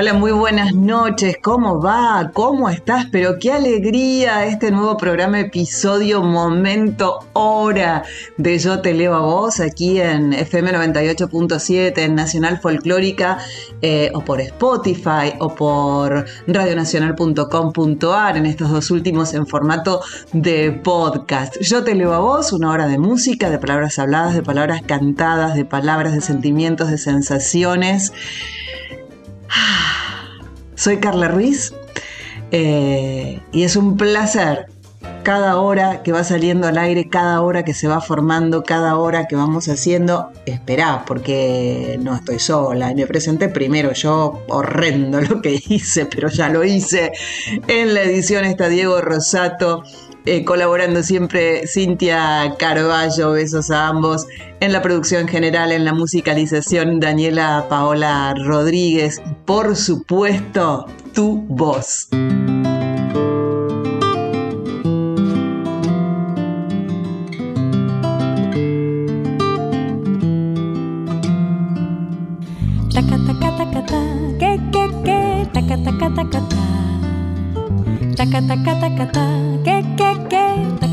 Hola, muy buenas noches. ¿Cómo va? ¿Cómo estás? Pero qué alegría este nuevo programa, episodio, momento, hora de Yo Te Leo a Vos aquí en FM 98.7, en Nacional Folclórica, eh, o por Spotify, o por radionacional.com.ar, en estos dos últimos en formato de podcast. Yo Te Leo a Vos, una hora de música, de palabras habladas, de palabras cantadas, de palabras, de sentimientos, de sensaciones. Soy Carla Ruiz eh, y es un placer cada hora que va saliendo al aire, cada hora que se va formando, cada hora que vamos haciendo, esperá, porque no estoy sola. Me presenté primero yo, horrendo lo que hice, pero ya lo hice. En la edición está Diego Rosato. Eh, colaborando siempre Cintia Carballo, besos a ambos, en la producción general, en la musicalización Daniela Paola Rodríguez, por supuesto, tu voz. que, que, taca, taca,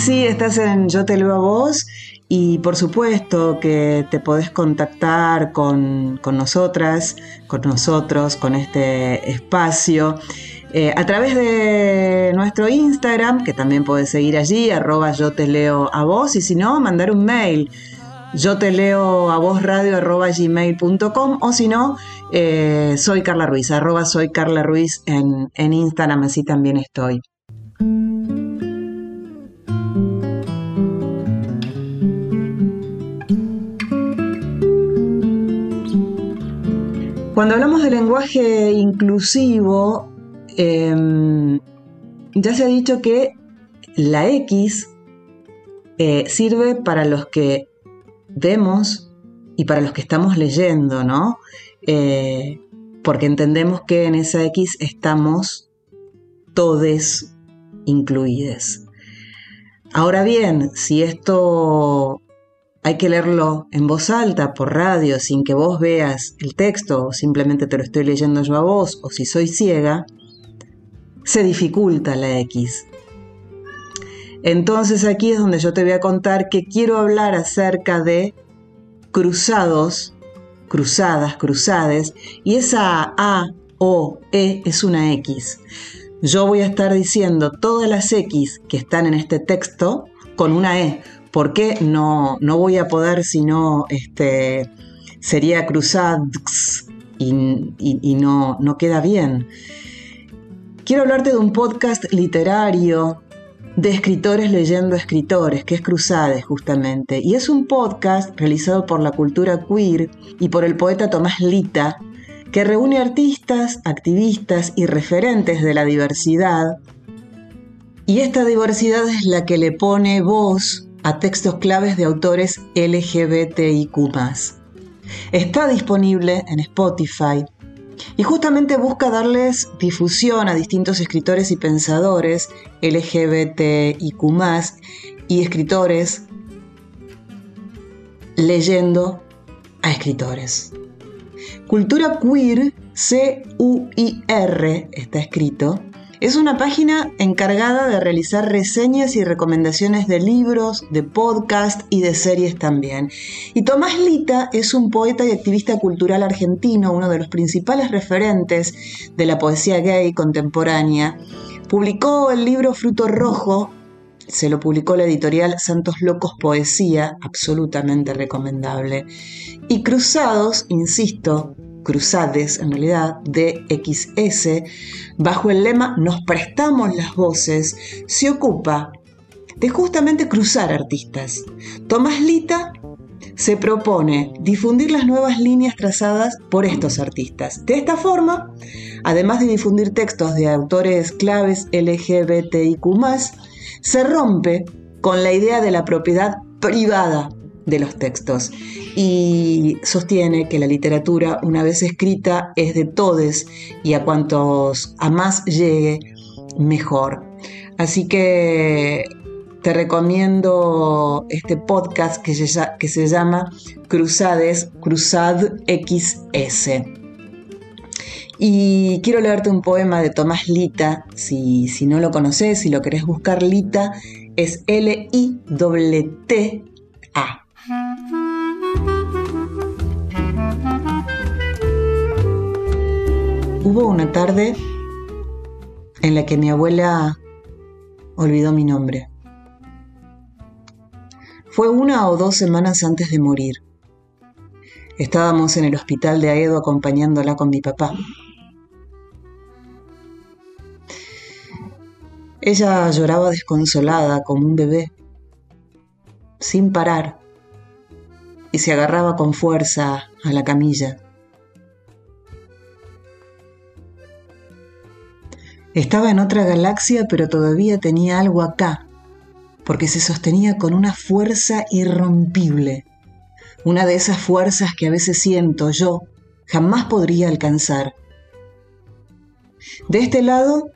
Sí, estás en Yo Te Leo a Vos y por supuesto que te podés contactar con, con nosotras, con nosotros, con este espacio. Eh, a través de nuestro Instagram, que también podés seguir allí, arroba yo te leo a vos, y si no, mandar un mail yo te leo a vos radio arroba gmail.com o si no, eh, soy Carla Ruiz, arroba soy Carla Ruiz en, en Instagram, así también estoy. Cuando hablamos de lenguaje inclusivo, em, ya se ha dicho que la X eh, sirve para los que vemos y para los que estamos leyendo, ¿no? Eh, porque entendemos que en esa X estamos todes incluides. Ahora bien, si esto hay que leerlo en voz alta, por radio, sin que vos veas el texto, o simplemente te lo estoy leyendo yo a vos, o si soy ciega, se dificulta la X. Entonces aquí es donde yo te voy a contar que quiero hablar acerca de cruzados, cruzadas, cruzades, y esa A, O, E es una X. Yo voy a estar diciendo todas las X que están en este texto con una E. ¿Por qué? No, no voy a poder, sino este, sería cruzados y, y no, no queda bien. Quiero hablarte de un podcast literario de escritores leyendo escritores, que es Cruzades justamente. Y es un podcast realizado por la cultura queer y por el poeta Tomás Lita, que reúne artistas, activistas y referentes de la diversidad. Y esta diversidad es la que le pone voz a textos claves de autores LGBTIQ. Está disponible en Spotify, Y justamente busca darles difusión a distintos escritores y pensadores LGBTIQ y escritores leyendo a escritores. Cultura Queer, C-U-I-R, está escrito, es una página encargada de realizar reseñas y recomendaciones de libros, de podcast y de series también. Y Tomás Lita es un poeta y activista cultural argentino, uno de los principales referentes de la poesía gay contemporánea. Publicó el libro Fruto Rojo, se lo publicó la editorial Santos Locos Poesía, absolutamente recomendable. Y Cruzados, insisto, Cruzades, en realidad, de XS, bajo el lema Nos prestamos las voces, se ocupa de justamente cruzar artistas. Tomás Lita se propone difundir las nuevas líneas trazadas por estos artistas. De esta forma, además de difundir textos de autores claves LGBTIQ, se rompe con la idea de la propiedad privada de los textos y sostiene que la literatura, una vez escrita, es de todos y a cuantos a más llegue, mejor. Así que te recomiendo este podcast que se, que se llama Cruzades, Cruzad XS. Y quiero leerte un poema de Tomás Lita, si, si no lo conoces, si lo querés buscar, Lita es L-I-T-T-A. Hubo una tarde en la que mi abuela olvidó mi nombre. Fue una o dos semanas antes de morir. Estábamos en el hospital de Aedo acompañándola con mi papá. Ella lloraba desconsolada como un bebé, sin parar, y se agarraba con fuerza a la camilla. Estaba en otra galaxia, pero todavía tenía algo acá, porque se sostenía con una fuerza irrompible, una de esas fuerzas que a veces siento yo jamás podría alcanzar. De este lado,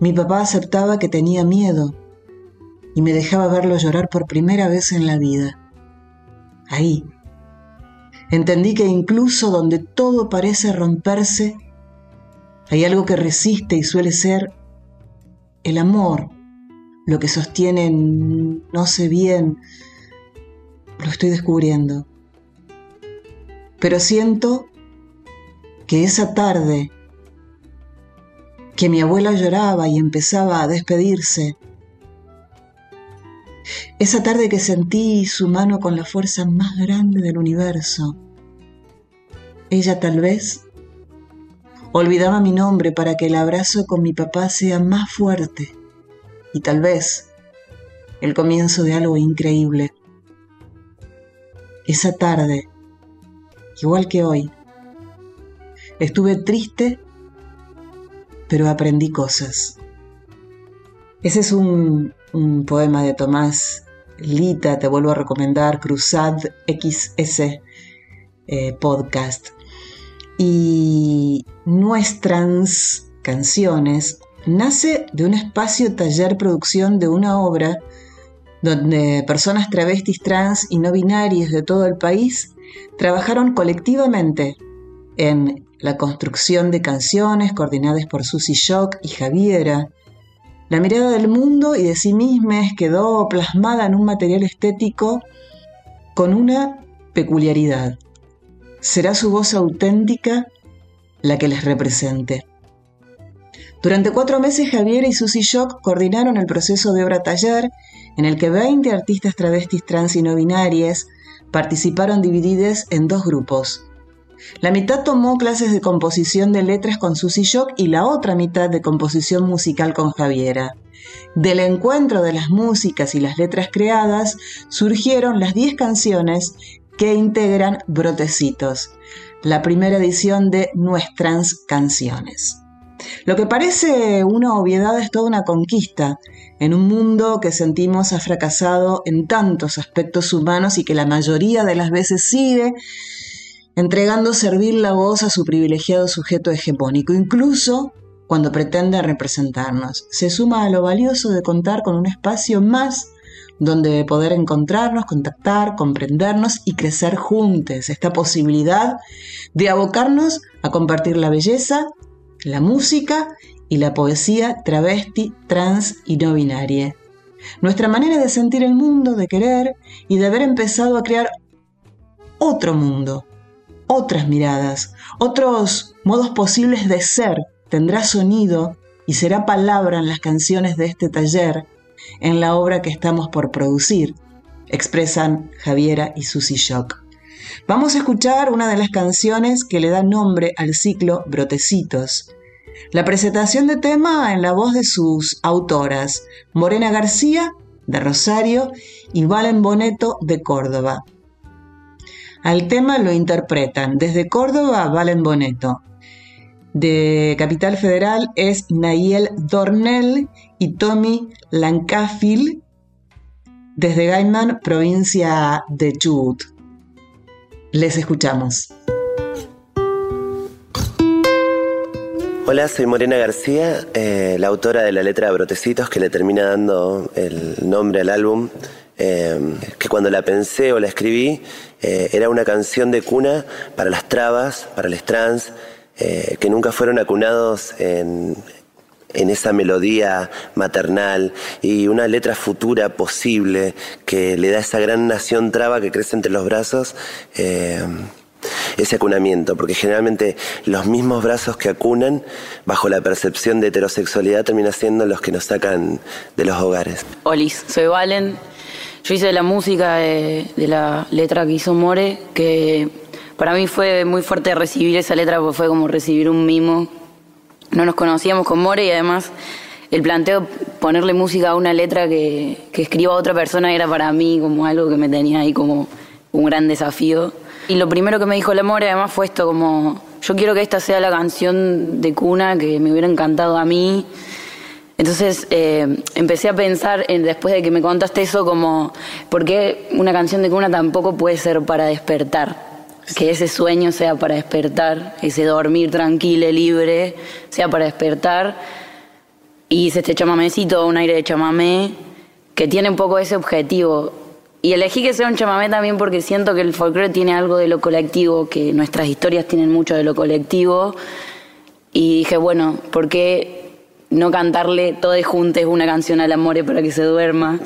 mi papá aceptaba que tenía miedo y me dejaba verlo llorar por primera vez en la vida. Ahí. Entendí que incluso donde todo parece romperse, hay algo que resiste y suele ser el amor, lo que sostiene no sé bien, lo estoy descubriendo. Pero siento que esa tarde que mi abuela lloraba y empezaba a despedirse, esa tarde que sentí su mano con la fuerza más grande del universo, ella tal vez Olvidaba mi nombre para que el abrazo con mi papá sea más fuerte y tal vez el comienzo de algo increíble. Esa tarde, igual que hoy, estuve triste, pero aprendí cosas. Ese es un, poema de Tomás Lita, te vuelvo a recomendar, Cruzad XS eh, Podcast y nuestras canciones nace de un espacio taller producción de una obra donde personas travestis, trans y no binarias de todo el país trabajaron colectivamente en la construcción de canciones coordinadas por Susy Shock y Javiera. La mirada del mundo y de sí mismas quedó plasmada en un material estético con una peculiaridad será su voz auténtica la que les represente. Durante cuatro meses Javier y Susy Shock coordinaron el proceso de obra taller en el que 20 artistas travestis trans y no binarias participaron divididas en dos grupos. La mitad tomó clases de composición de letras con Susy Shock y la otra mitad de composición musical con Javiera. Del encuentro de las músicas y las letras creadas surgieron las 10 canciones que integran Brotecitos, la primera edición de Nuestras Canciones. Lo que parece una obviedad es toda una conquista en un mundo que sentimos ha fracasado en tantos aspectos humanos y que la mayoría de las veces sigue entregando servir la voz a su privilegiado sujeto hegemónico, incluso cuando pretende representarnos. Se suma a lo valioso de contar con un espacio más donde poder encontrarnos, contactar, comprendernos y crecer juntos. Esta posibilidad de abocarnos a compartir la belleza, la música y la poesía travesti, trans y no binaria. Nuestra manera de sentir el mundo, de querer y de haber empezado a crear otro mundo, otras miradas, otros modos posibles de ser, tendrá sonido y será palabra en las canciones de este taller, en la obra que estamos por producir, expresan Javiera y Susy Shock. Vamos a escuchar una de las canciones que le da nombre al ciclo Brotecitos. La presentación de tema en la voz de sus autoras, Morena García, de Rosario, y Valen Boneto, de Córdoba. Al tema lo interpretan desde Córdoba Valen Boneto. De Capital Federal es Nayel Dornell y Tommy Lancafil. Desde Gaiman, provincia de Chubut. Les escuchamos. Hola, soy Morena García, eh, la autora de la letra de Brotecitos que le termina dando el nombre al álbum. Eh, que cuando la pensé o la escribí eh, era una canción de cuna para las trabas, para los trans, que nunca fueron acunados en, en esa melodía maternal y una letra futura posible que le da esa gran nación traba que crece entre los brazos ese acunamiento, porque generalmente los mismos brazos que acunan, bajo la percepción de heterosexualidad, terminan siendo los que nos sacan de los hogares. Olis, soy Valen. Yo hice la música de, la letra que hizo More, que para mí fue muy fuerte recibir esa letra, porque fue como recibir un mimo. No nos conocíamos con More y además el planteo ponerle música a una letra que, que escriba otra persona era para mí como algo que me tenía ahí como un gran desafío. Y lo primero que me dijo el amor además fue esto, como yo quiero que esta sea la canción de cuna que me hubiera encantado a mí. Entonces eh, empecé a pensar, después de que me contaste eso, como, ¿por qué una canción de cuna tampoco puede ser para despertar? Que ese sueño sea para despertar, ese dormir tranquilo, libre, sea para despertar. Y hice este chamamecito, un aire de chamamé, que tiene un poco ese objetivo, y elegí que sea un chamamé también porque siento que el folclore tiene algo de lo colectivo, que nuestras historias tienen mucho de lo colectivo. Y dije, bueno, ¿por qué no cantarle todos juntos una canción al amor para que se duerma?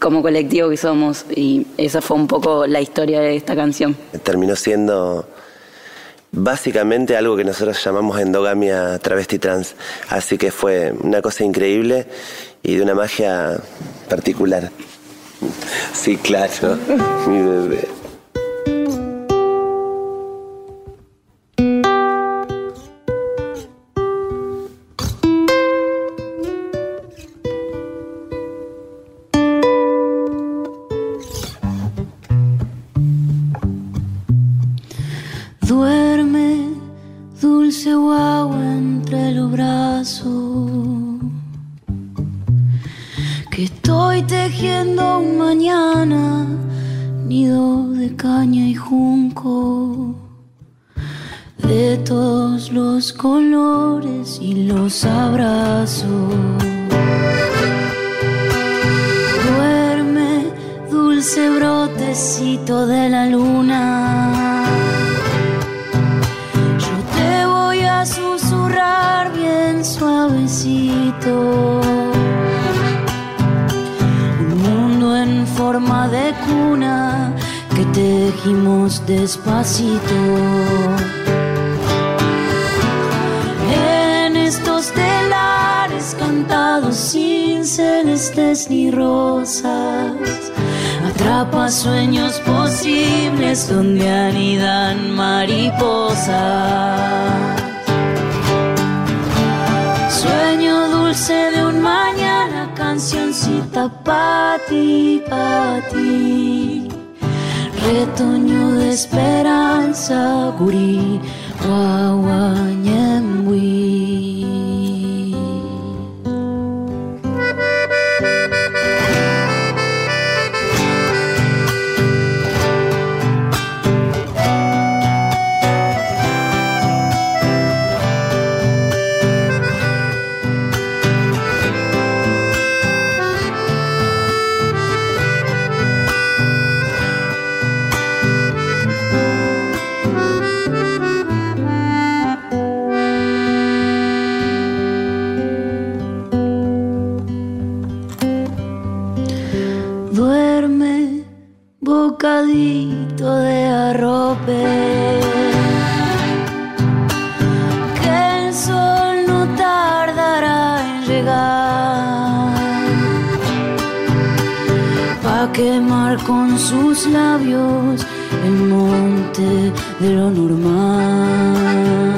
Como colectivo que somos. Y esa fue un poco la historia de esta canción. Terminó siendo básicamente algo que nosotros llamamos endogamia travesti trans. Así que fue una cosa increíble y de una magia particular. Sí, claro, mi bebé. Ti, para ti. Retoño de esperanza, gurí, guaguañembuí. de arrope. Que el sol no tardará en llegar. Pa' quemar con sus labios el monte de lo normal.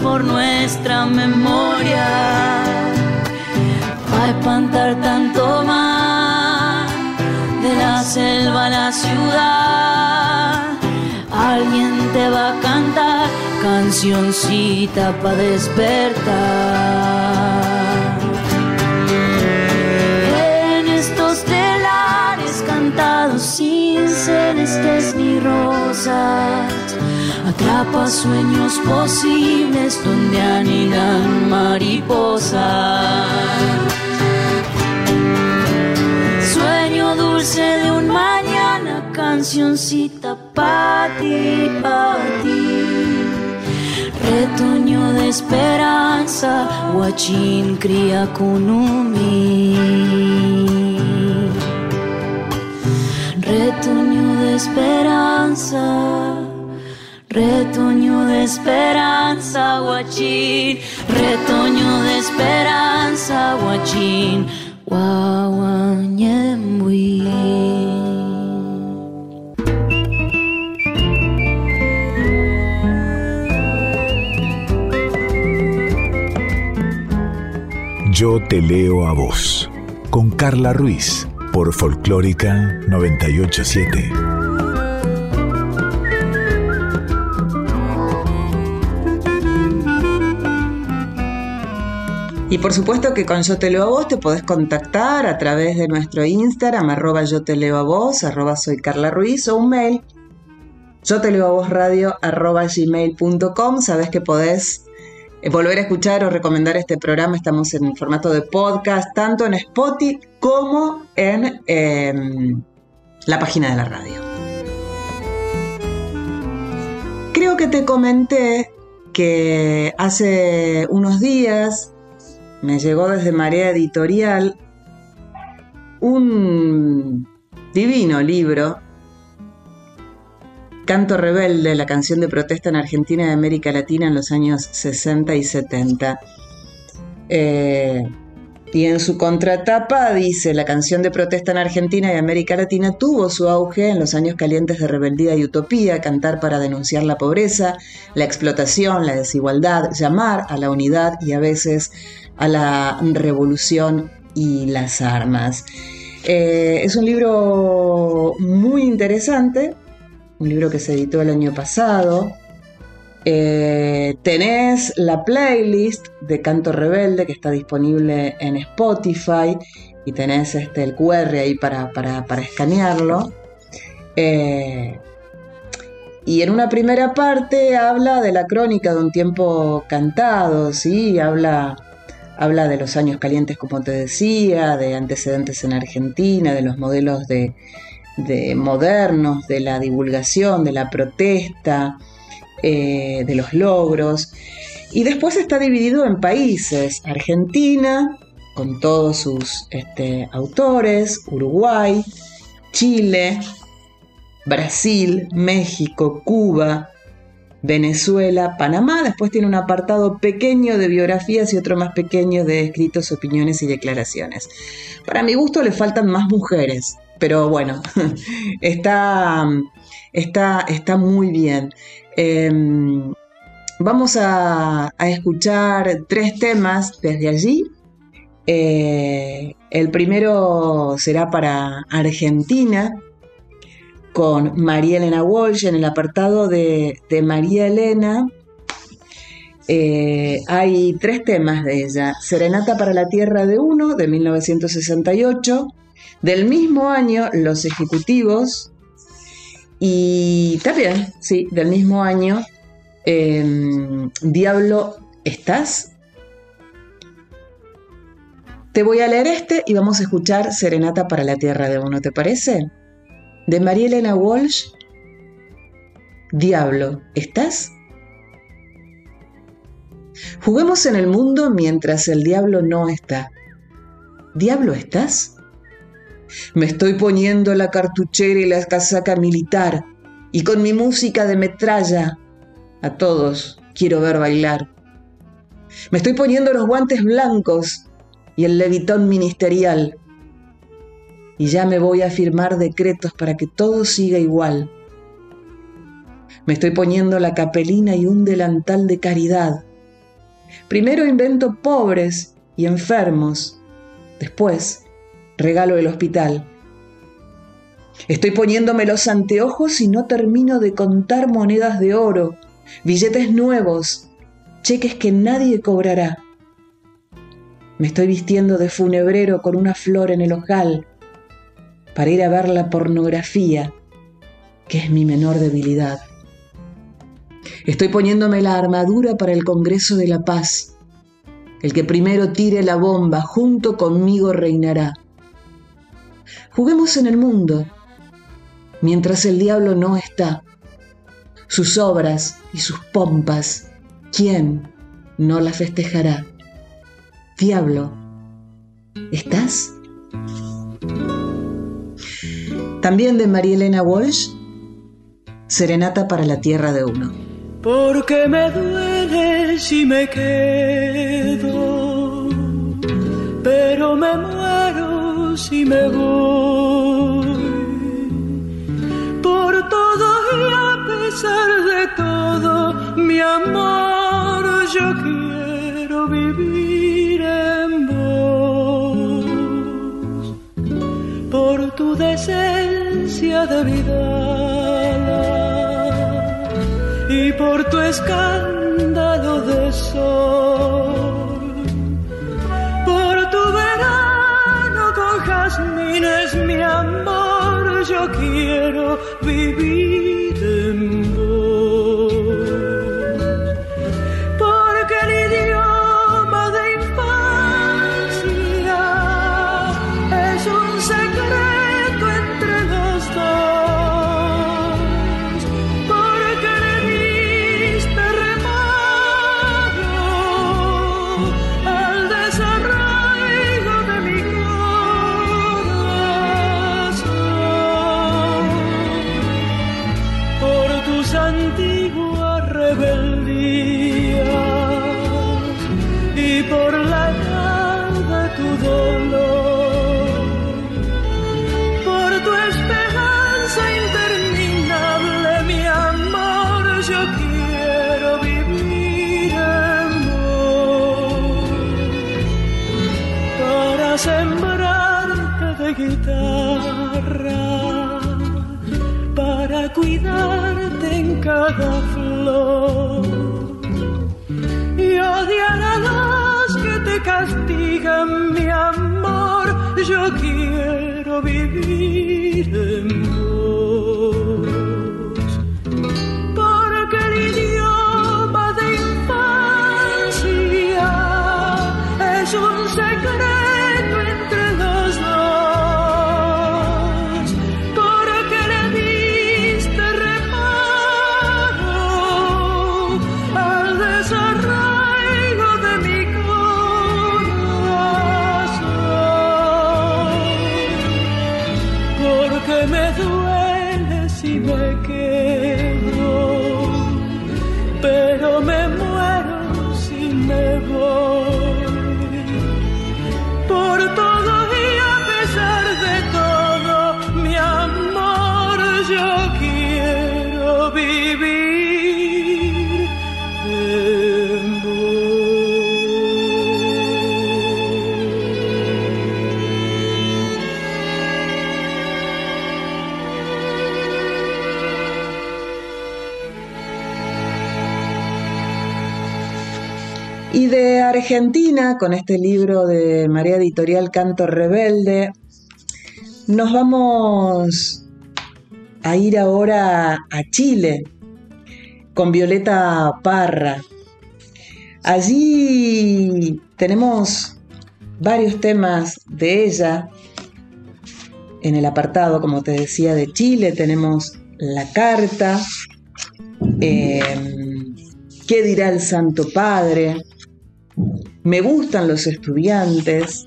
Por nuestra memoria. a espantar tanto más de la selva a la ciudad. Alguien te va a cantar cancioncita para despertar. En estos telares cantados sin celestes ni rosas, atrapa sueños posibles donde anidan mariposas. Sueño dulce de un mañana, cancioncita para ti, para ti. Retoño de esperanza, guachín cría kunumi. Retoño de esperanza, retoño de esperanza, guachín. Retoño de esperanza, guachín, guaguañembuí. Yo te leo a vos, con Carla Ruiz, por Folclórica 987. Y por supuesto que con Yo Te Leo a Vos te podés contactar a través de nuestro Instagram, arroba Yo Te Leo a Vos, arroba Soy Carla Ruiz, o un mail, Yo Te Leo a Vos Radio, arroba gmail.com. Sabés que podés eh, volver a escuchar o recomendar este programa. Estamos en formato de podcast, tanto en Spotify como en em, la página de la radio. Creo que te comenté que hace unos días me llegó desde Marea Editorial un divino libro Canto Rebelde, la canción de protesta en Argentina y América Latina en los años 60 y 70. Eh, y en su contratapa dice, la canción de protesta en Argentina y América Latina tuvo su auge en los años calientes de rebeldía y utopía, cantar para denunciar la pobreza, la explotación, la desigualdad, llamar a la unidad y a veces a la revolución y las armas. Eh, es un libro muy interesante un libro que se editó el año pasado. Eh, tenés la playlist de Canto Rebelde que está disponible en Spotify y tenés este, el QR ahí para, escanearlo. Eh, y en una primera parte habla de la crónica de un tiempo cantado, ¿sí? Habla, habla de los años calientes, como te decía, de antecedentes en Argentina, de los modelos de, de modernos, de la divulgación, de la protesta, eh, de los logros. Y después está dividido en países. Argentina, con todos sus este, autores, Uruguay, Chile, Brasil, México, Cuba, Venezuela, Panamá. Después tiene un apartado pequeño de biografías y otro más pequeño de escritos, opiniones y declaraciones. Para mi gusto le faltan más mujeres pero bueno, está, está, está muy bien. Em, vamos a, escuchar tres temas desde allí. Eh, el primero será para Argentina, con María Elena Walsh en el apartado de, María Elena. Eh, hay tres temas de ella. Serenata para la Tierra de Uno, de 1968. Del mismo año, los ejecutivos, y también, sí, del mismo año, em, Diablo, ¿estás? Te voy a leer este y vamos a escuchar Serenata para la Tierra de Uno, ¿te parece? De María Elena Walsh, Diablo, ¿estás? Juguemos en el mundo mientras el diablo no está. ¿Diablo estás? Me estoy poniendo la cartuchera y la casaca militar. Y con mi música de metralla a todos quiero ver bailar. Me estoy poniendo los guantes blancos y el levitón ministerial. Y ya me voy a firmar decretos para que todo siga igual. Me estoy poniendo la capelina y un delantal de caridad. Primero invento pobres y enfermos. Después regalo el hospital. Estoy poniéndome los anteojos y no termino de contar monedas de oro, billetes nuevos, cheques que nadie cobrará. Me estoy vistiendo de funebrero con una flor en el ojal para ir a ver la pornografía, que es mi menor debilidad. Estoy poniéndome la armadura para el Congreso de la Paz. El que primero tire la bomba junto conmigo reinará. Juguemos en el mundo, mientras el diablo no está. Sus obras y sus pompas, ¿quién no las festejará? Diablo, ¿estás? También de María Elena Walsh, Serenata para la Tierra de Uno. Porque me duele si me quedo, pero me muero si me voy. Por todo y a pesar de todo, mi amor, yo quiero vivir en vos. Por tu decencia de vida y por tu escándalo de sol. Yo quiero cada flor y odiar a los que te castigan, mi amor. Yo quiero vivir en Argentina, con este libro de María Editorial Canto Rebelde, nos vamos a ir ahora a Chile con Violeta Parra. Allí tenemos varios temas de ella. En el apartado, como te decía, de Chile tenemos La Carta, eh, ¿Qué dirá el Santo Padre? Me gustan los estudiantes,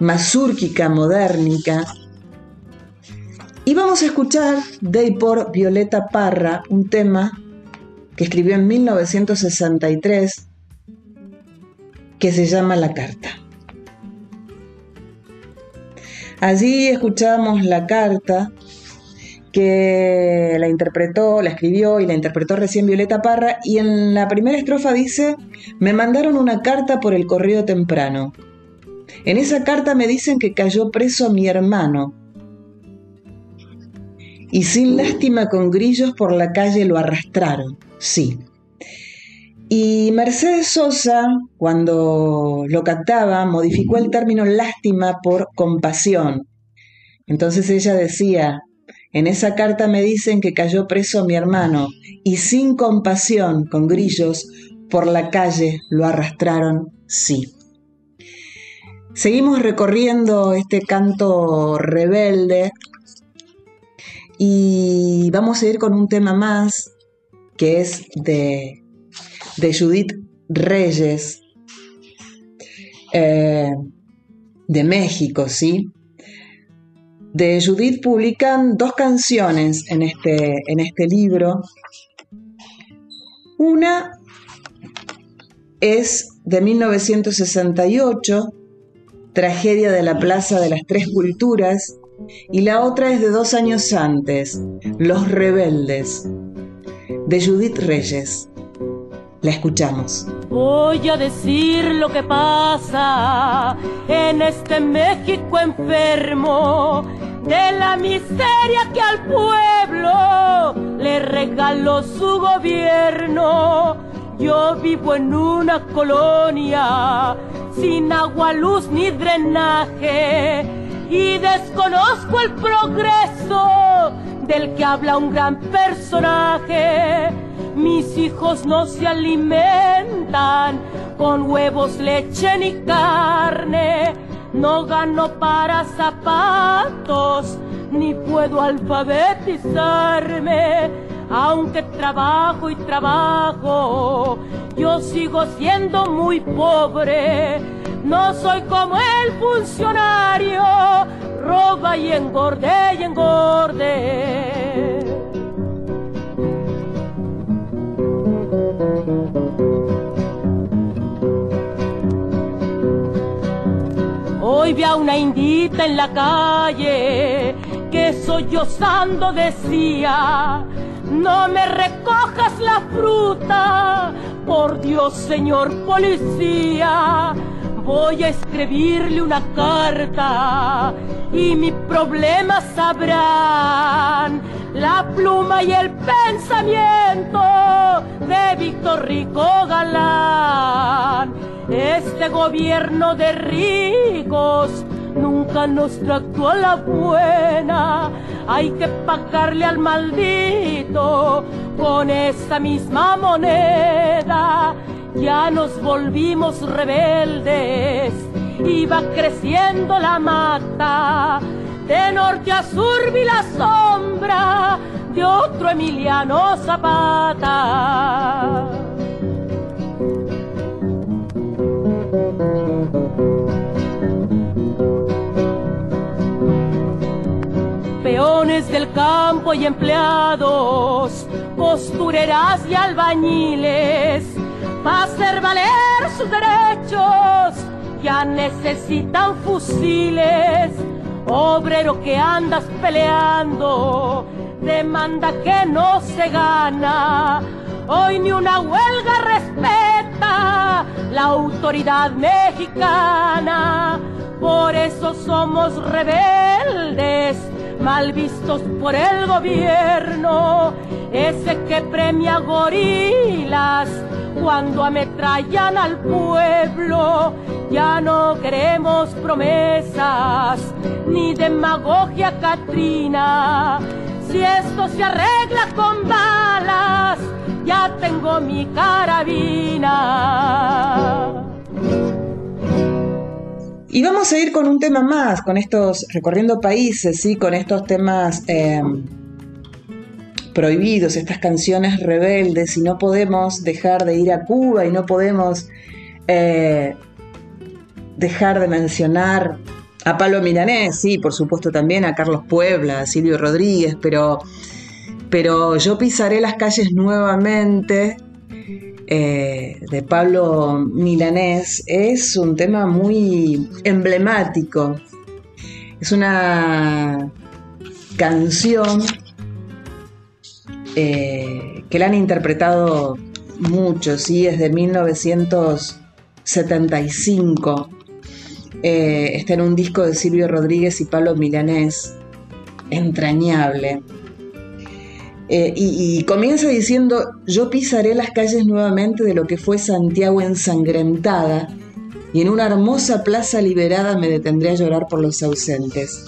Mazúrquica Modernica, Y vamos a escuchar de por Violeta Parra un tema que escribió en 1963 que se llama La Carta. Allí escuchamos la carta que la interpretó, la escribió y la interpretó recién Violeta Parra y en la primera estrofa dice, me mandaron una carta por el correo temprano. En esa carta me dicen que cayó preso mi hermano y sin lástima con grillos por la calle lo arrastraron, sí. Y Mercedes Sosa, cuando lo cantaba, modificó el término lástima por compasión. Entonces ella decía, en esa carta me dicen que cayó preso mi hermano y sin compasión, con grillos, por la calle lo arrastraron, sí. Seguimos recorriendo este canto rebelde y vamos a ir con un tema más que es de, Judith Reyes, eh, de México, ¿sí? De Judith publican dos canciones en este, en este libro. Una es de 1968, Tragedia de la Plaza de las Tres Culturas, y la otra es de dos años antes, Los Rebeldes, de Judith Reyes. La escuchamos. Voy a decir lo que pasa en este México enfermo, de la miseria que al pueblo le regaló su gobierno. Yo vivo en una colonia sin agua, luz ni drenaje y desconozco el progreso del que habla un gran personaje mis hijos no se alimentan con huevos, leche ni carne. No gano para zapatos, ni puedo alfabetizarme. Aunque trabajo y trabajo, yo sigo siendo muy pobre. No soy como el funcionario, roba y engorde y engorde. Hoy vi a una indita en la calle que sollozando decía, no me recojas la fruta, por Dios señor policía, voy a escribirle una carta y mi problema sabrán la pluma y el pensamiento de Víctor Rico Galán. Este gobierno de ricos nunca nos trató a la buena. Hay que pagarle al maldito con esta misma moneda. Ya nos volvimos rebeldes, iba creciendo la mata de norte a sur vi la sombra de otro Emiliano Zapata. Peones del campo y empleados, costureras y albañiles, para hacer valer sus derechos, ya necesitan fusiles obrero que andas peleando, demanda que no se gana. Hoy ni una huelga respeta la autoridad mexicana. Por eso somos rebeldes, mal vistos por el gobierno, ese que premia gorilas cuando ametrallan al pueblo. Ya no queremos promesas ni demagogia Catrina. Si esto se arregla con balas, ya tengo mi carabina. Y vamos a ir con un tema más, con estos, recorriendo países, ¿sí? con estos temas em, prohibidos, estas canciones rebeldes, y no podemos dejar de ir a Cuba y no podemos eh, dejar de mencionar A Pablo Milanés, sí, por supuesto también, a Carlos Puebla, a Silvio Rodríguez, pero, pero yo pisaré las calles nuevamente eh, de Pablo Milanés es un tema muy emblemático. Es una canción eh, que la han interpretado muchos, ¿sí? es de 1975. Eh, está en un disco de Silvio Rodríguez y Pablo Milanés, entrañable. Eh, y, comienza diciendo, yo pisaré las calles nuevamente de lo que fue Santiago ensangrentada, y en una hermosa plaza liberada me detendré a llorar por los ausentes.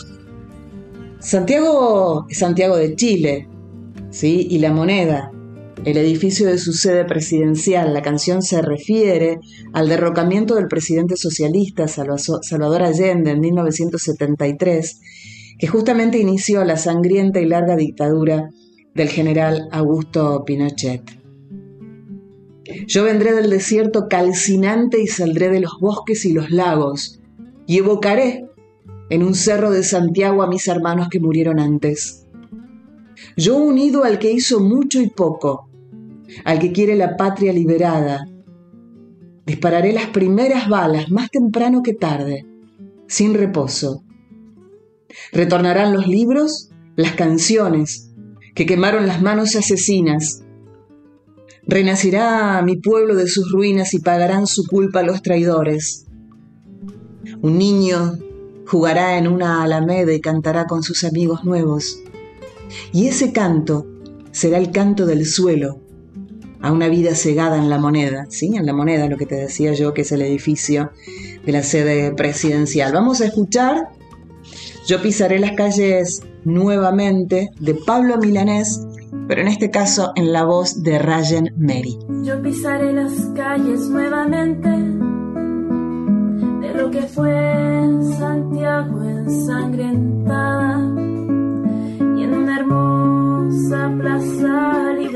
Santiago es Santiago de Chile, ¿sí? Y la moneda, el edificio de su sede presidencial. La canción se refiere al derrocamiento del presidente socialista Salvador Allende en 1973, que justamente inició la sangrienta y larga dictadura del general Augusto Pinochet. Yo vendré del desierto calcinante y saldré de los bosques y los lagos, y evocaré en un cerro de Santiago a mis hermanos que murieron antes. Yo unido al que hizo mucho y poco, al que quiere la patria liberada, dispararé las primeras balas más temprano que tarde, sin reposo. Retornarán los libros, las canciones, que quemaron las manos asesinas. Renacirá mi pueblo de sus ruinas y pagarán su culpa los traidores. Un niño jugará en una alameda y cantará con sus amigos nuevos. Y ese canto será el canto del suelo a una vida cegada en la moneda, ¿sí? En la moneda, lo que te decía yo, que es el edificio de la sede presidencial. Vamos a escuchar Yo pisaré las calles nuevamente de Pablo Milanés, pero en este caso en la voz de Ryan Mary. Yo pisaré las calles nuevamente de lo que fue Santiago ensangrentada hermosa plaza liberada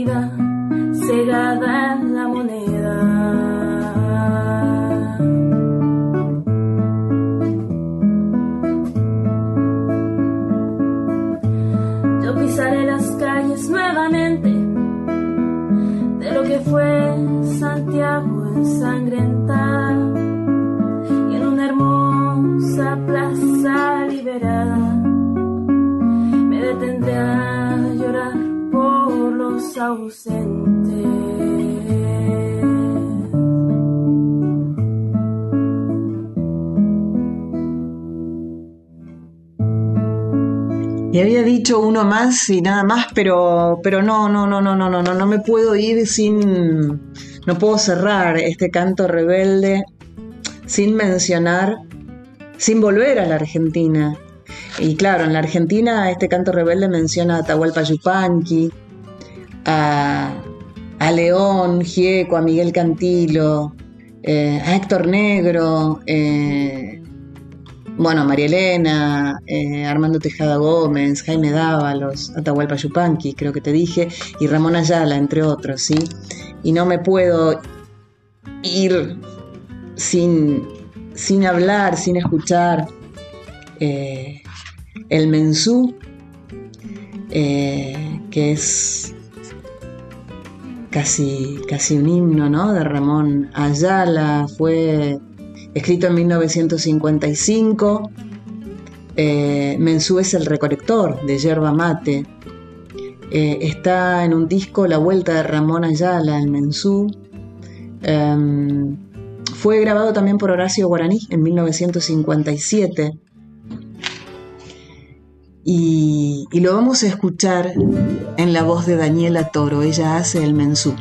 vida dicho uno más y nada más, pero, pero no, no, no, no, no, no, no, no me puedo ir sin, no puedo cerrar este canto rebelde sin mencionar, sin volver a la Argentina. Y claro, en la Argentina este canto rebelde menciona a Atahualpa Yupanqui, a, León, Gieco, a Miguel Cantilo, eh, a Héctor Negro, eh, bueno, María Elena, eh, Armando Tejada Gómez, Jaime Dávalos, Atahualpa Yupanqui, creo que te dije, y Ramón Ayala, entre otros, ¿sí? Y no me puedo ir sin, sin hablar, sin escuchar eh, el mensú, eh, que es casi, casi un himno ¿no? de Ramón Ayala, fue escrito en 1955. Eh, Mensú es el recolector de yerba mate. Eh, está en un disco La Vuelta de Ramón Ayala, el Mensú. Em, fue grabado también por Horacio Guaraní en 1957. Y, y, lo vamos a escuchar en la voz de Daniela Toro. Ella hace el Mensú.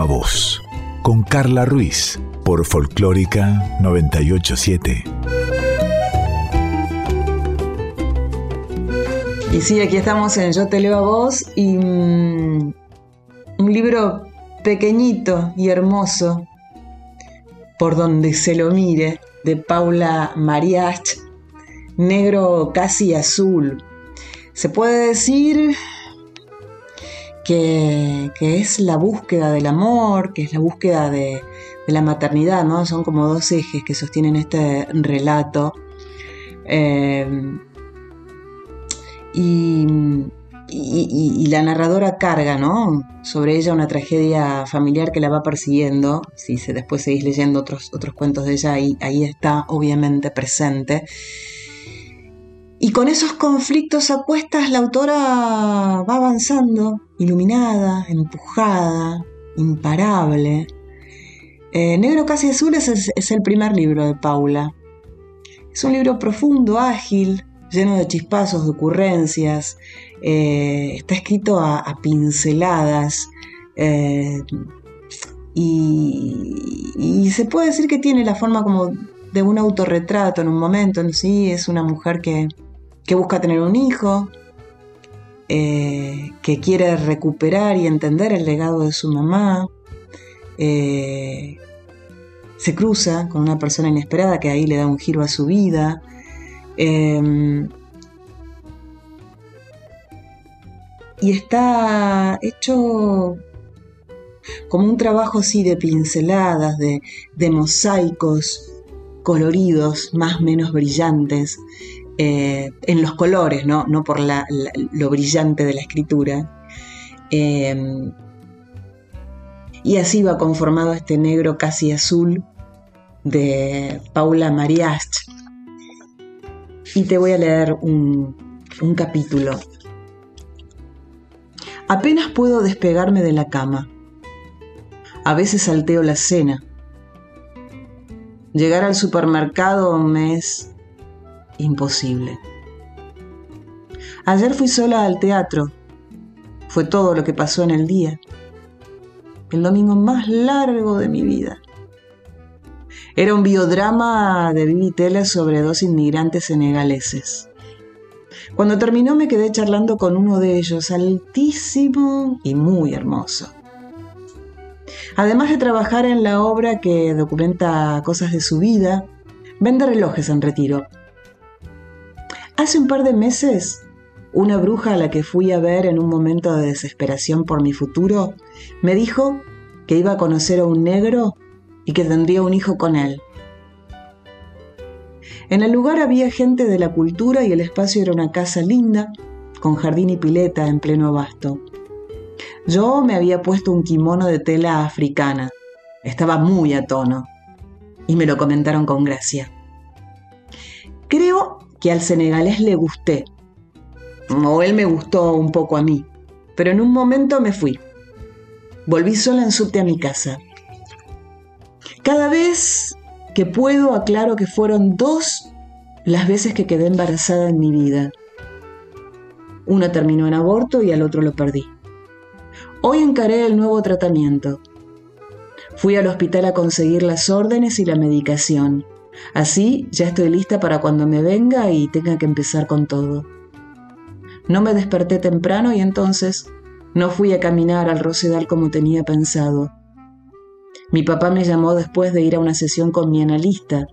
A vos, con Carla Ruiz, por Folclórica 987. Y sí, aquí estamos en Yo te leo a vos y mm, un libro pequeñito y hermoso, por donde se lo mire, de Paula Mariach, negro casi azul. Se puede decir que, es la búsqueda del amor, que es la búsqueda de, la maternidad, ¿no? Son como dos ejes que sostienen este relato. Eh, y, la narradora carga, ¿no? Sobre ella una tragedia familiar que la va persiguiendo. Si se, después seguís leyendo otros, otros cuentos de ella, ahí está obviamente presente. Y con esos conflictos a cuestas la autora va avanzando, iluminada, empujada, imparable. Eh, Negro casi azul es, el primer libro de Paula. Es un libro profundo, ágil, lleno de chispazos, de ocurrencias. Eh, está escrito a, pinceladas. Eh, y, y, se puede decir que tiene la forma como de un autorretrato en un momento. Sí, es una mujer que, que busca tener un hijo, eh, que quiere recuperar y entender el legado de su mamá, eh, se cruza con una persona inesperada que ahí le da un giro a su vida. Em, y está hecho como un trabajo así de pinceladas, de, de mosaicos coloridos, más menos brillantes, eh, en los colores, no, por lo brillante de la escritura. Eh, y así va conformado este negro casi azul de Paula Mariach. Y te voy a leer un, un capítulo. Apenas puedo despegarme de la cama. A veces salteo la cena. Llegar al supermercado me es imposible. Ayer fui sola al teatro. Fue todo lo que pasó en el día. El domingo más largo de mi vida. Era un biodrama de Vivi sobre dos inmigrantes senegaleses. Cuando terminó me quedé charlando con uno de ellos, altísimo y muy hermoso. Además de trabajar en la obra que documenta cosas de su vida, vende relojes en retiro Hace un par de meses, una bruja a la que fui a ver en un momento de desesperación por mi futuro, me dijo que iba a conocer a un negro y que tendría un hijo con él. En el lugar había gente de la cultura y el espacio era una casa linda, con jardín y pileta en pleno abasto. Yo me había puesto un kimono de tela africana. Estaba muy a tono. Y me lo comentaron con gracia. Creo que al senegalés le gusté. O él me gustó un poco a mí. Pero en un momento me fui. Volví sola en subte a mi casa. Cada vez que puedo aclaro que fueron dos las veces que quedé embarazada en mi vida. Una terminó en aborto y al otro lo perdí. Hoy encaré el nuevo tratamiento. Fui al hospital a conseguir las órdenes y la medicación. Así ya estoy lista para cuando me venga y tenga que empezar con todo. No me desperté temprano y entonces no fui a caminar al Rosedal como tenía pensado. Mi papá me llamó después de ir a una sesión con mi analista.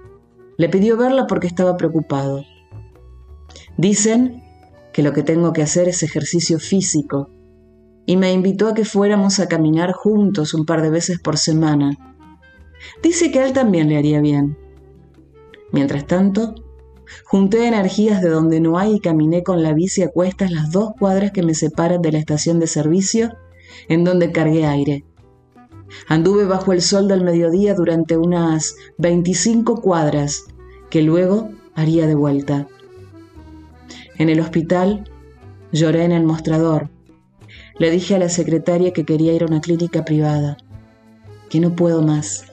Le pidió verla porque estaba preocupado. Dicen que lo que tengo que hacer es ejercicio físico y me invitó a que fuéramos a caminar juntos un par de veces por semana. Dice que a él también le haría bien. Mientras tanto, junté energías de donde no hay y caminé con la bici a cuestas las dos cuadras que me separan de la estación de servicio, en donde cargué aire. Anduve bajo el sol del mediodía durante unas 25 cuadras, que luego haría de vuelta. En el hospital lloré en el mostrador. Le dije a la secretaria que quería ir a una clínica privada, que no puedo más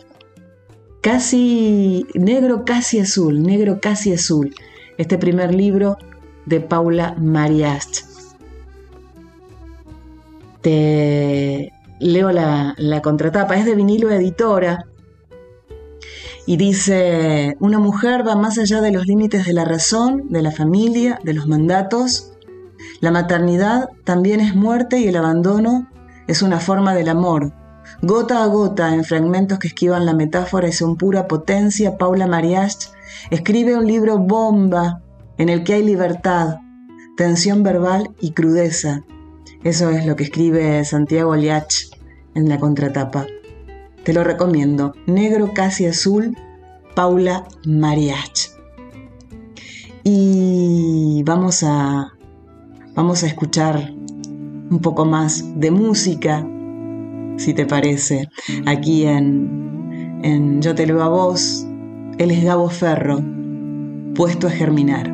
casi negro, casi azul, negro, casi azul. Este primer libro de Paula Mariast. Te leo la, la contratapa, es de vinilo editora y dice, una mujer va más allá de los límites de la razón, de la familia, de los mandatos. La maternidad también es muerte y el abandono es una forma del amor, Gota a gota, en fragmentos que esquivan la metáfora y son pura potencia, Paula Mariach escribe un libro bomba en el que hay libertad, tensión verbal y crudeza, Eso es lo que escribe Santiago Liach en la contratapa. Te lo recomiendo. Negro casi azul, Paula Mariach. Y vamos a, vamos a escuchar un poco más de música, si te parece, aquí en, en Yo te leo a vos. Él es Gabo Ferro, puesto a germinar.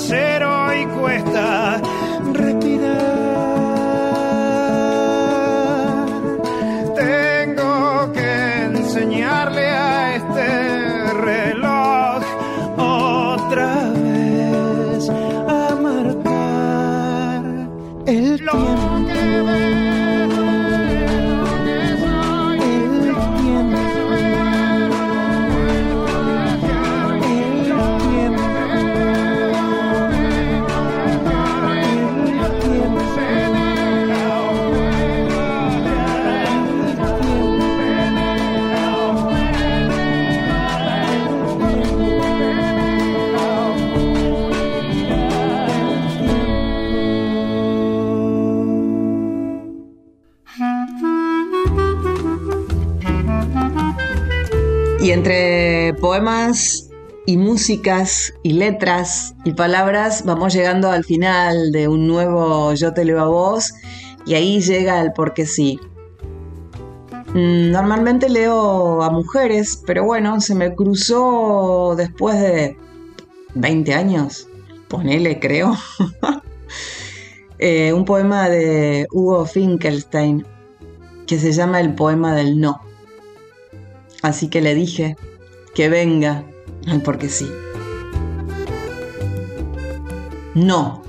aguacero y poemas y músicas y letras y palabras vamos llegando al final de un nuevo Yo te leo a vos y ahí llega el porque sí. Mm, normalmente leo a mujeres, pero bueno, se me cruzó después de 20 años, ponele creo, eh, un poema de Hugo Finkelstein que se llama El poema del no. Así que le dije que venga, porque sí. No.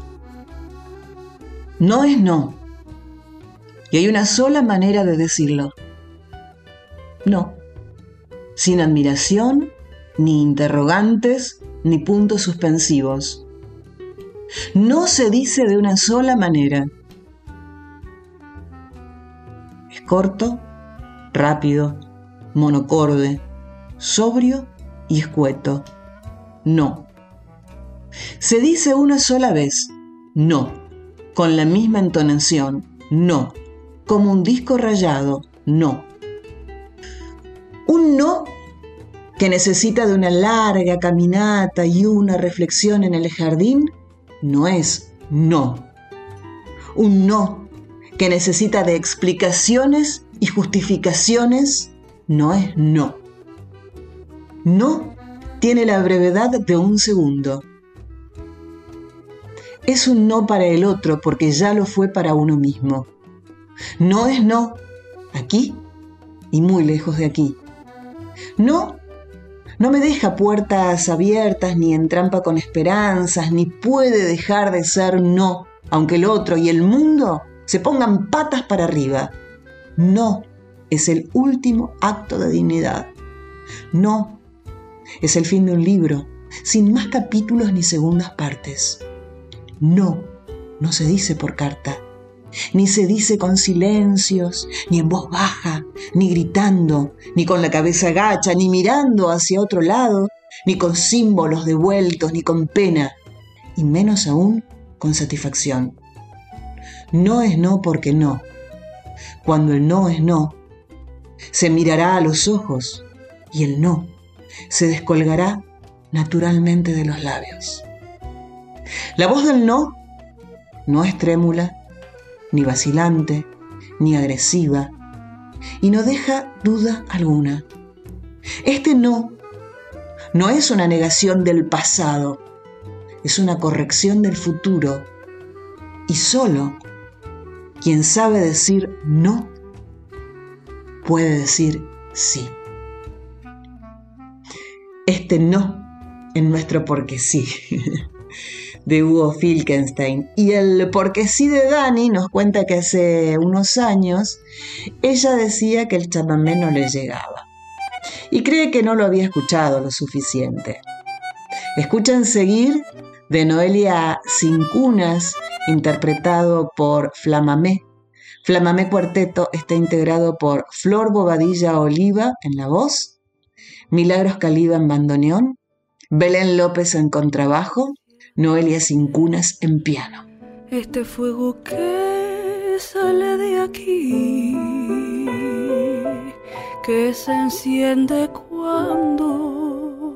No es no. Y hay una sola manera de decirlo. No. Sin admiración, ni interrogantes, ni puntos suspensivos. No se dice de una sola manera. Es corto, rápido, monocorde, sobrio y escueto. No. Se dice una sola vez, no, con la misma entonación, no, como un disco rayado, no. Un no que necesita de una larga caminata y una reflexión en el jardín, no es no. Un no que necesita de explicaciones y justificaciones, no es no. No tiene la brevedad de un segundo. Es un no para el otro porque ya lo fue para uno mismo. No es no aquí y muy lejos de aquí. No, no me deja puertas abiertas ni entrampa con esperanzas, ni puede dejar de ser no, aunque el otro y el mundo se pongan patas para arriba. No es el último acto de dignidad. No es el fin de un libro, sin más capítulos ni segundas partes. No, no se dice por carta ni se dice con silencios, ni en voz baja, ni gritando, ni con la cabeza gacha, ni mirando hacia otro lado, ni con símbolos devueltos, ni con pena, y menos aún con satisfacción. No es no porque no. Cuando el no es no, se mirará a los ojos y el no se descolgará naturalmente de los labios. La voz del no no es trémula, ni vacilante, ni agresiva, y no deja duda alguna. Este no no es una negación del pasado, es una corrección del futuro, y solo quien sabe decir no puede decir sí. Este no en nuestro porque sí. de Hugo Filkenstein. Y el porque sí de Dani nos cuenta que hace unos años ella decía que el chamamé no le llegaba. Y cree que no lo había escuchado lo suficiente. Escuchan seguir de Noelia Cincunas, interpretado por Flamamé. Flamamé Cuarteto está integrado por Flor Bobadilla Oliva en la voz, Milagros Caliba en bandoneón, Belén López en contrabajo Noelia sin cunas en piano. Este fuego que sale de aquí, que se enciende cuando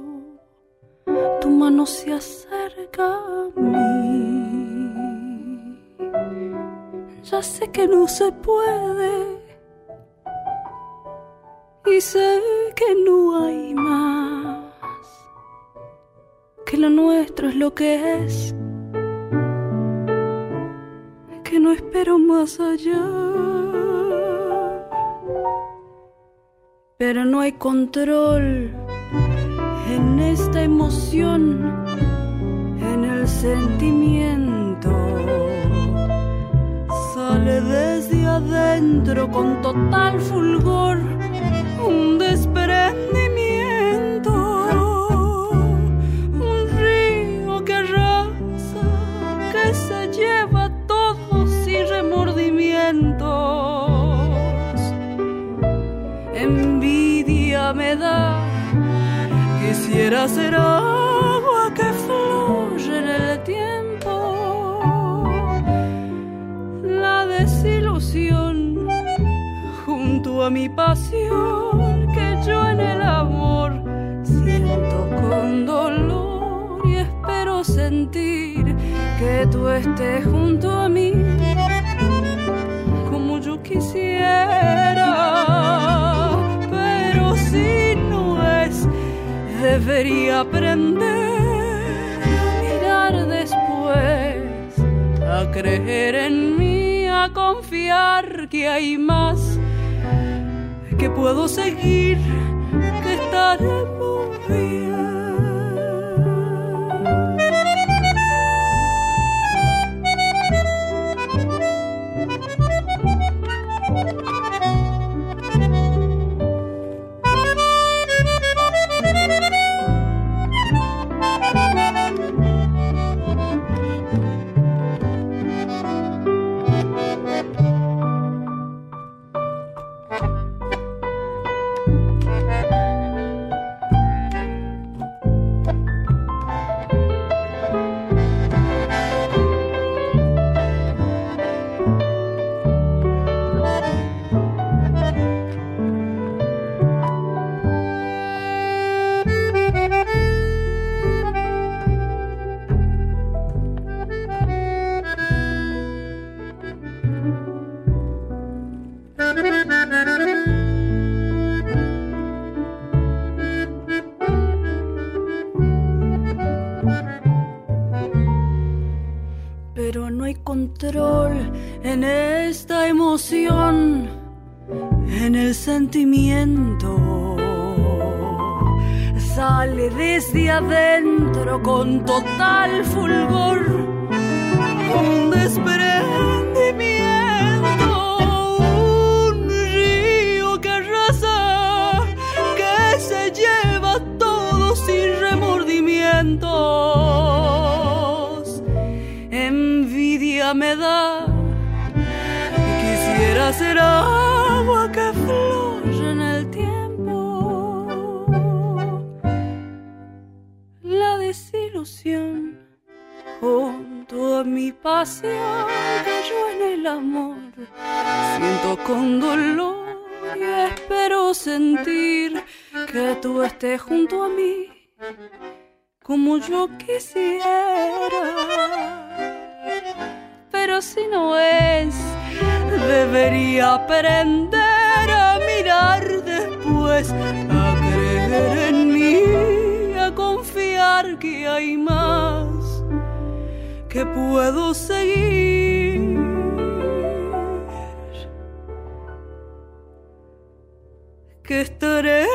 tu mano se acerca a mí. Ya sé que no se puede y sé que no hay más que lo nuestro es lo que es, que no espero más allá. Pero no hay control en esta emoción, en el sentimiento. Sale desde adentro con total fulgor un ser agua que fluye en el tiempo. La desilusión junto a mi pasión que yo en el amor siento con dolor y espero sentir que tú estés junto a mí yo quisiera, debería aprender a mirar después, a creer en mí, a confiar que hay más, que puedo seguir, que estaremos Sale desde adentro con total fulgor junto a mí como yo quisiera. Pero si no es debería aprender a mirar después, a creer en mí, a confiar que hay más que puedo seguir. Que estaremos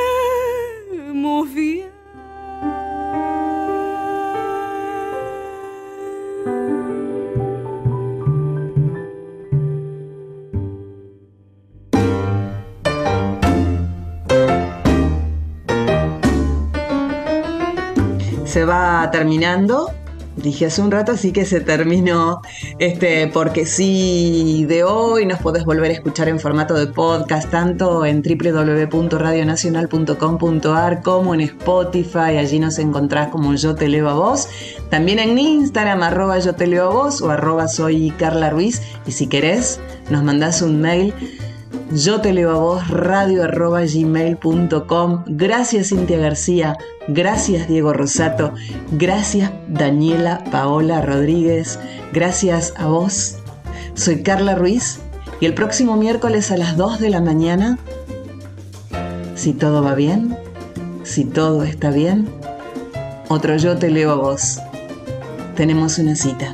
terminando. Dije hace un rato, así que se terminó este porque sí de hoy. Nos podés volver a escuchar en formato de podcast, tanto en www.radionacional.com.ar como en Spotify. Allí nos encontrás como Yo Te Leo a Vos. También en Instagram, arroba Yo Te Leo a Vos o arroba Soy Carla Ruiz. Y si querés, nos mandás un mail yo te leo a vos, radio. Gracias Cintia García, gracias Diego Rosato, gracias Daniela Paola Rodríguez, gracias a vos. Soy Carla Ruiz y el próximo miércoles a las 2 de la mañana, si todo va bien, si todo está bien, otro yo te leo a vos. Tenemos una cita.